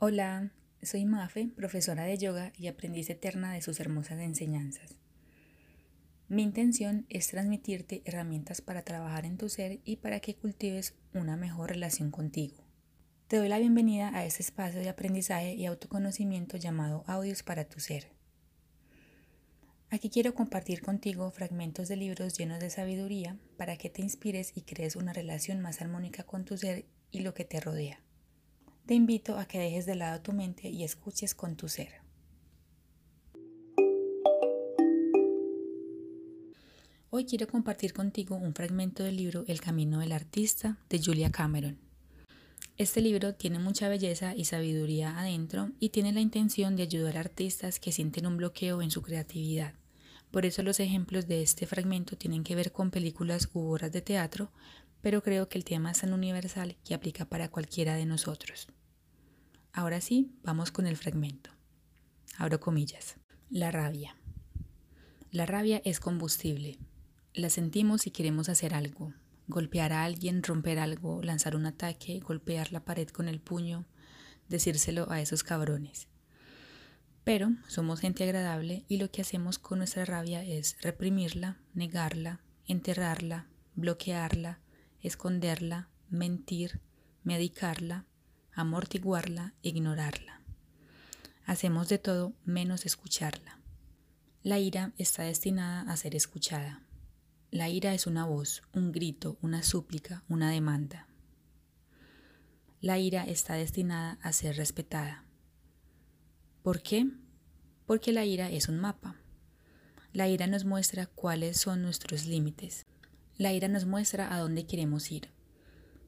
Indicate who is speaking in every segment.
Speaker 1: Hola, soy Mafe, profesora de yoga y aprendiz eterna de sus hermosas enseñanzas. Mi intención es transmitirte herramientas para trabajar en tu ser y para que cultives una mejor relación contigo. Te doy la bienvenida a este espacio de aprendizaje y autoconocimiento llamado Audios para tu ser. Aquí quiero compartir contigo fragmentos de libros llenos de sabiduría para que te inspires y crees una relación más armónica con tu ser y lo que te rodea te invito a que dejes de lado tu mente y escuches con tu ser. Hoy quiero compartir contigo un fragmento del libro El Camino del Artista de Julia Cameron. Este libro tiene mucha belleza y sabiduría adentro y tiene la intención de ayudar a artistas que sienten un bloqueo en su creatividad. Por eso los ejemplos de este fragmento tienen que ver con películas u obras de teatro, pero creo que el tema es tan universal que aplica para cualquiera de nosotros. Ahora sí, vamos con el fragmento. Abro comillas. La rabia. La rabia es combustible. La sentimos si queremos hacer algo. Golpear a alguien, romper algo, lanzar un ataque, golpear la pared con el puño, decírselo a esos cabrones. Pero somos gente agradable y lo que hacemos con nuestra rabia es reprimirla, negarla, enterrarla, bloquearla, esconderla, mentir, medicarla, amortiguarla, ignorarla. Hacemos de todo menos escucharla. La ira está destinada a ser escuchada. La ira es una voz, un grito, una súplica, una demanda. La ira está destinada a ser respetada. ¿Por qué? Porque la ira es un mapa. La ira nos muestra cuáles son nuestros límites. La ira nos muestra a dónde queremos ir.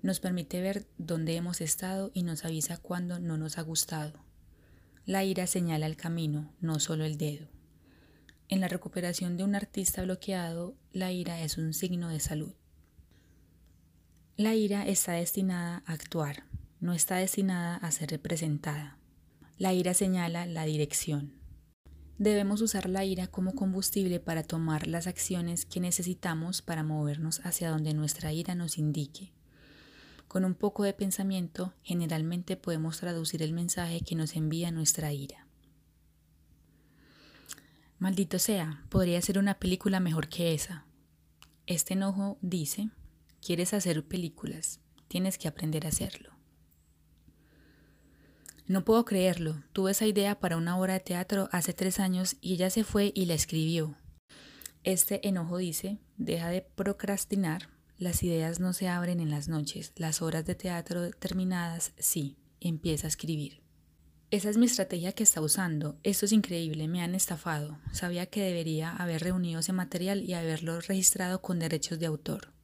Speaker 1: Nos permite ver dónde hemos estado y nos avisa cuando no nos ha gustado. La ira señala el camino, no solo el dedo. En la recuperación de un artista bloqueado, la ira es un signo de salud. La ira está destinada a actuar, no está destinada a ser representada. La ira señala la dirección. Debemos usar la ira como combustible para tomar las acciones que necesitamos para movernos hacia donde nuestra ira nos indique. Con un poco de pensamiento, generalmente podemos traducir el mensaje que nos envía nuestra ira. Maldito sea, podría ser una película mejor que esa. Este enojo dice, quieres hacer películas, tienes que aprender a hacerlo. No puedo creerlo, tuve esa idea para una obra de teatro hace tres años y ella se fue y la escribió. Este enojo dice, deja de procrastinar, las ideas no se abren en las noches, las horas de teatro terminadas, sí, empieza a escribir. Esa es mi estrategia que está usando. Esto es increíble, me han estafado. Sabía que debería haber reunido ese material y haberlo registrado con derechos de autor.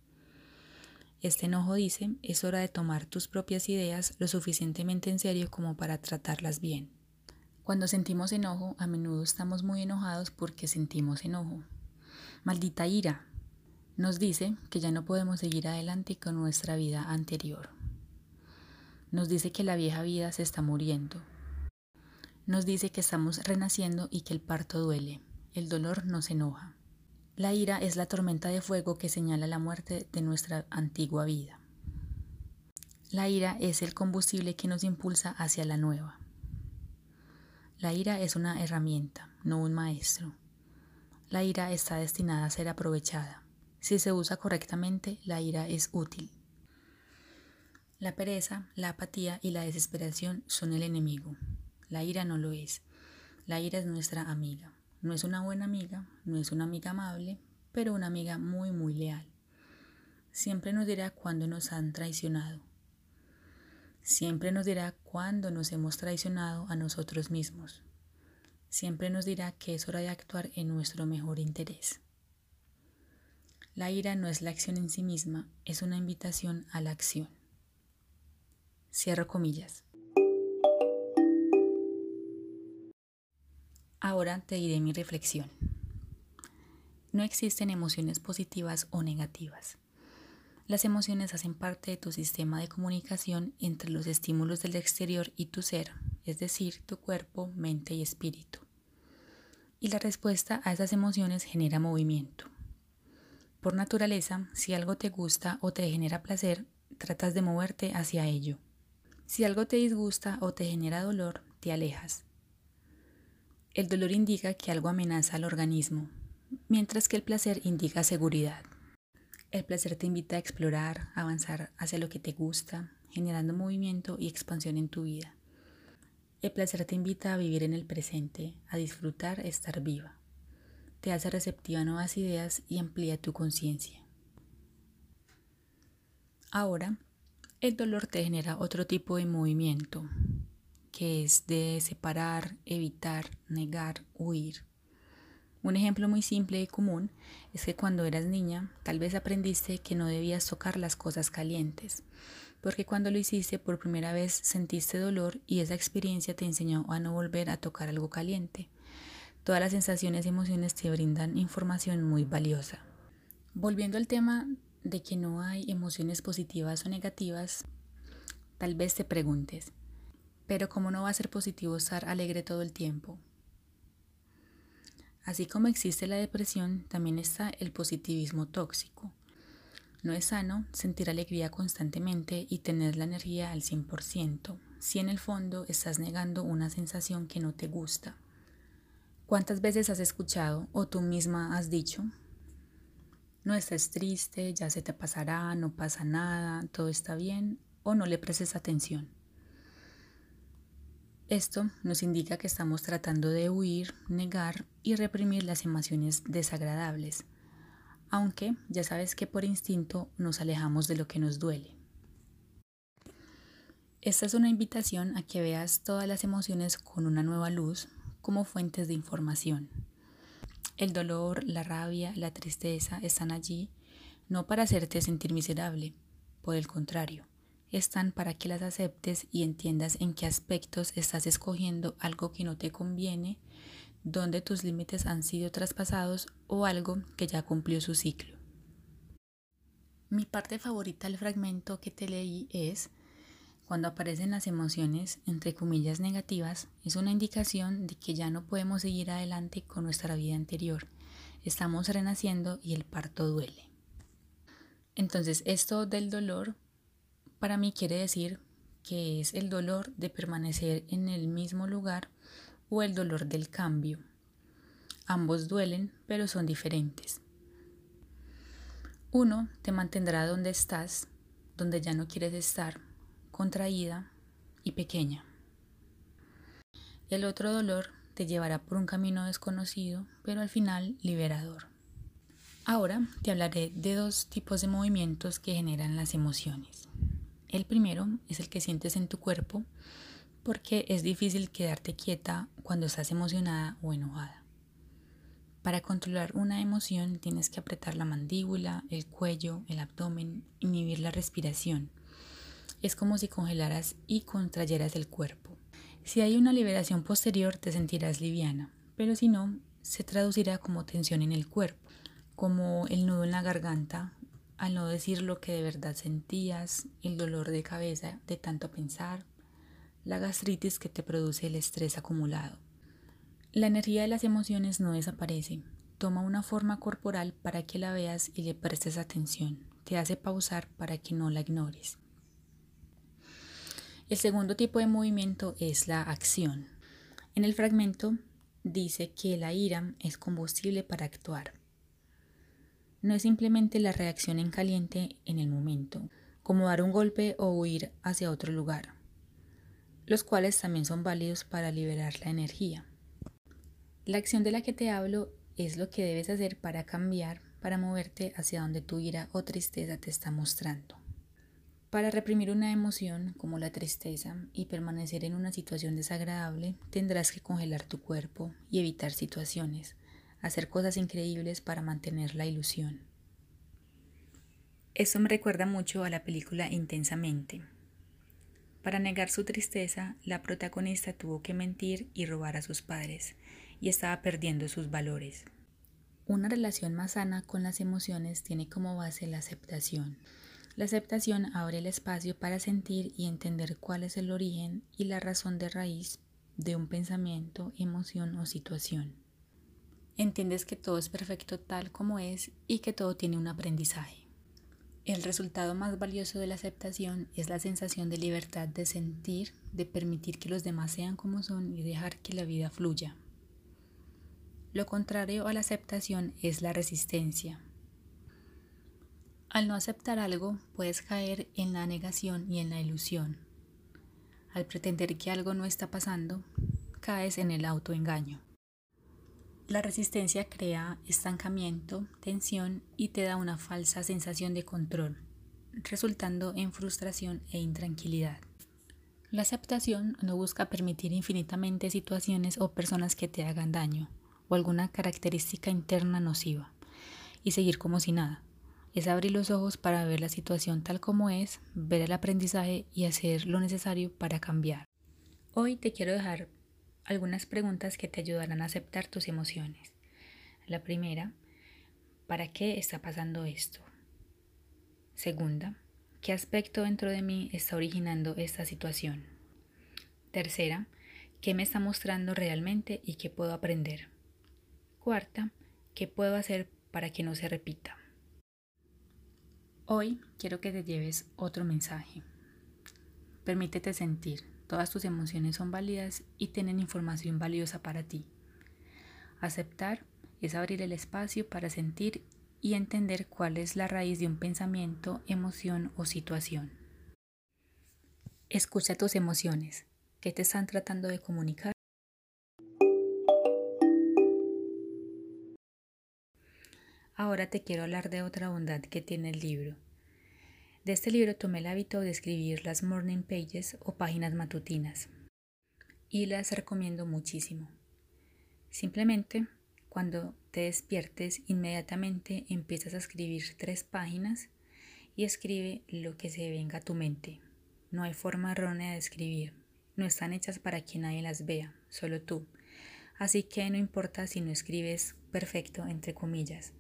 Speaker 1: Este enojo dice, es hora de tomar tus propias ideas lo suficientemente en serio como para tratarlas bien. Cuando sentimos enojo, a menudo estamos muy enojados porque sentimos enojo. Maldita ira, nos dice que ya no podemos seguir adelante con nuestra vida anterior. Nos dice que la vieja vida se está muriendo. Nos dice que estamos renaciendo y que el parto duele. El dolor nos enoja. La ira es la tormenta de fuego que señala la muerte de nuestra antigua vida. La ira es el combustible que nos impulsa hacia la nueva. La ira es una herramienta, no un maestro. La ira está destinada a ser aprovechada. Si se usa correctamente, la ira es útil. La pereza, la apatía y la desesperación son el enemigo. La ira no lo es. La ira es nuestra amiga. No es una buena amiga, no es una amiga amable, pero una amiga muy, muy leal. Siempre nos dirá cuándo nos han traicionado. Siempre nos dirá cuándo nos hemos traicionado a nosotros mismos. Siempre nos dirá que es hora de actuar en nuestro mejor interés. La ira no es la acción en sí misma, es una invitación a la acción. Cierro comillas. Ahora te diré mi reflexión. No existen emociones positivas o negativas. Las emociones hacen parte de tu sistema de comunicación entre los estímulos del exterior y tu ser, es decir, tu cuerpo, mente y espíritu. Y la respuesta a esas emociones genera movimiento. Por naturaleza, si algo te gusta o te genera placer, tratas de moverte hacia ello. Si algo te disgusta o te genera dolor, te alejas. El dolor indica que algo amenaza al organismo, mientras que el placer indica seguridad. El placer te invita a explorar, avanzar hacia lo que te gusta, generando movimiento y expansión en tu vida. El placer te invita a vivir en el presente, a disfrutar estar viva. Te hace receptiva a nuevas ideas y amplía tu conciencia. Ahora, el dolor te genera otro tipo de movimiento, que es de separar, evitar, negar, huir. Un ejemplo muy simple y común es que cuando eras niña tal vez aprendiste que no debías tocar las cosas calientes, porque cuando lo hiciste por primera vez sentiste dolor y esa experiencia te enseñó a no volver a tocar algo caliente. Todas las sensaciones y emociones te brindan información muy valiosa. Volviendo al tema de que no hay emociones positivas o negativas, tal vez te preguntes, pero ¿cómo no va a ser positivo estar alegre todo el tiempo? Así como existe la depresión, también está el positivismo tóxico. No es sano sentir alegría constantemente y tener la energía al 100%, si en el fondo estás negando una sensación que no te gusta. ¿Cuántas veces has escuchado o tú misma has dicho, no estés triste, ya se te pasará, no pasa nada, todo está bien, o no le prestes atención? Esto nos indica que estamos tratando de huir, negar y reprimir las emociones desagradables, aunque ya sabes que por instinto nos alejamos de lo que nos duele. Esta es una invitación a que veas todas las emociones con una nueva luz como fuentes de información. El dolor, la rabia, la tristeza están allí no para hacerte sentir miserable, por el contrario, están para que las aceptes y entiendas en qué aspectos estás escogiendo algo que no te conviene, donde tus límites han sido traspasados o algo que ya cumplió su ciclo. Mi parte favorita del fragmento que te leí es cuando aparecen las emociones, entre comillas, negativas, es una indicación de que ya no podemos seguir adelante con nuestra vida anterior. Estamos renaciendo y el parto duele. Entonces, esto del dolor para mí quiere decir que es el dolor de permanecer en el mismo lugar o el dolor del cambio. Ambos duelen, pero son diferentes. Uno te mantendrá donde estás, donde ya no quieres estar, contraída y pequeña. El otro dolor te llevará por un camino desconocido, pero al final liberador. Ahora te hablaré de dos tipos de movimientos que generan las emociones. El primero es el que sientes en tu cuerpo porque es difícil quedarte quieta cuando estás emocionada o enojada. Para controlar una emoción tienes que apretar la mandíbula, el cuello, el abdomen, inhibir la respiración. Es como si congelaras y contrayeras el cuerpo. Si hay una liberación posterior te sentirás liviana, pero si no, se traducirá como tensión en el cuerpo, como el nudo en la garganta al no decir lo que de verdad sentías, el dolor de cabeza de tanto pensar, la gastritis que te produce el estrés acumulado. La energía de las emociones no desaparece, toma una forma corporal para que la veas y le prestes atención, te hace pausar para que no la ignores. El segundo tipo de movimiento es la acción. En el fragmento dice que la ira es combustible para actuar no es simplemente la reacción en caliente en el momento, como dar un golpe o huir hacia otro lugar, los cuales también son válidos para liberar la energía. La acción de la que te hablo es lo que debes hacer para cambiar, para moverte hacia donde tu ira o tristeza te está mostrando. Para reprimir una emoción como la tristeza y permanecer en una situación desagradable, tendrás que congelar tu cuerpo y evitar situaciones, hacer cosas increíbles para mantener la ilusión. Eso me recuerda mucho a la película Intensamente. Para negar su tristeza, la protagonista tuvo que mentir y robar a sus padres, y estaba perdiendo sus valores. Una relación más sana con las emociones tiene como base la aceptación. La aceptación abre el espacio para sentir y entender cuál es el origen y la razón de raíz de un pensamiento, emoción o situación entiendes que todo es perfecto tal como es y que todo tiene un aprendizaje. El resultado más valioso de la aceptación es la sensación de libertad de sentir, de permitir que los demás sean como son y dejar que la vida fluya. Lo contrario a la aceptación es la resistencia. Al no aceptar algo, puedes caer en la negación y en la ilusión. Al pretender que algo no está pasando, caes en el autoengaño. La resistencia crea estancamiento, tensión y te da una falsa sensación de control, resultando en frustración e intranquilidad. La aceptación no busca permitir infinitamente situaciones o personas que te hagan daño o alguna característica interna nociva y seguir como si nada. Es abrir los ojos para ver la situación tal como es, ver el aprendizaje y hacer lo necesario para cambiar. Hoy te quiero dejar algunas preguntas que te ayudarán a aceptar tus emociones. La primera, ¿para qué está pasando esto? Segunda, ¿qué aspecto dentro de mí está originando esta situación? Tercera, ¿qué me está mostrando realmente y qué puedo aprender? Cuarta, ¿qué puedo hacer para que no se repita? Hoy quiero que te lleves otro mensaje. Permítete sentir. Todas tus emociones son válidas y tienen información valiosa para ti. Aceptar es abrir el espacio para sentir y entender cuál es la raíz de un pensamiento, emoción o situación. Escucha tus emociones. ¿Qué te están tratando de comunicar? Ahora te quiero hablar de otra bondad que tiene el libro de este libro tomé el hábito de escribir las morning pages o páginas matutinas y las recomiendo muchísimo. Simplemente, cuando te despiertes, inmediatamente empiezas a escribir tres páginas y escribe lo que se venga a tu mente. No hay forma errónea de escribir. No están hechas para que nadie las vea, solo tú. Así que no importa si no escribes perfecto, entre comillas.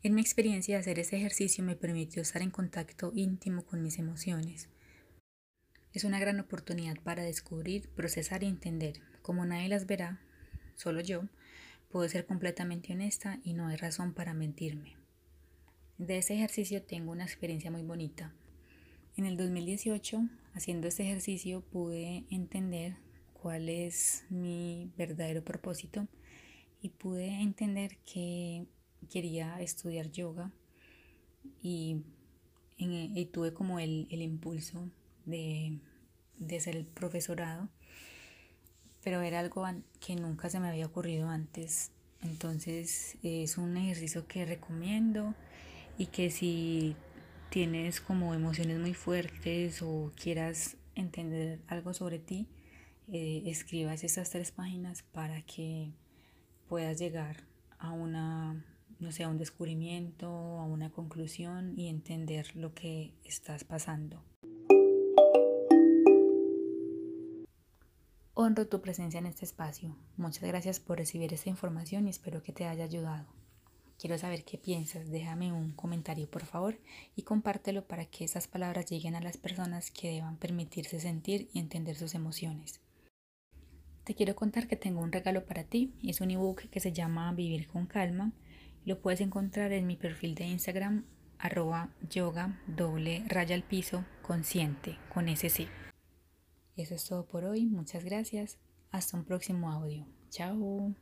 Speaker 1: En mi experiencia, hacer ese ejercicio me permitió estar en contacto íntimo con mis emociones. Es una gran oportunidad para descubrir, procesar y entender. Como nadie las verá, solo yo, puedo ser completamente honesta y no hay razón para mentirme. De ese ejercicio tengo una experiencia muy bonita. En el 2018, haciendo este ejercicio, pude entender cuál es mi verdadero propósito y pude entender que quería estudiar yoga y, tuve como el, impulso de, de ser el profesorado, pero era algo que nunca se me había ocurrido antes. Entonces es un ejercicio que recomiendo y que si tienes como emociones muy fuertes o quieras entender algo sobre ti, eh, escribas esas tres páginas para que puedas llegar a una no sé, a un descubrimiento, a una conclusión y entender lo que estás pasando. Honro tu presencia en este espacio. Muchas gracias por recibir esta información y espero que te haya ayudado. Quiero saber qué piensas, déjame un comentario por favor y compártelo para que esas palabras lleguen a las personas que deban permitirse sentir y entender sus emociones. Te quiero contar que tengo un regalo para ti, es un ebook que se llama Vivir con Calma lo puedes encontrar en mi perfil de Instagram arroba yoga doble raya al piso consciente con sí. Eso es todo por hoy. Muchas gracias. Hasta un próximo audio. Chao.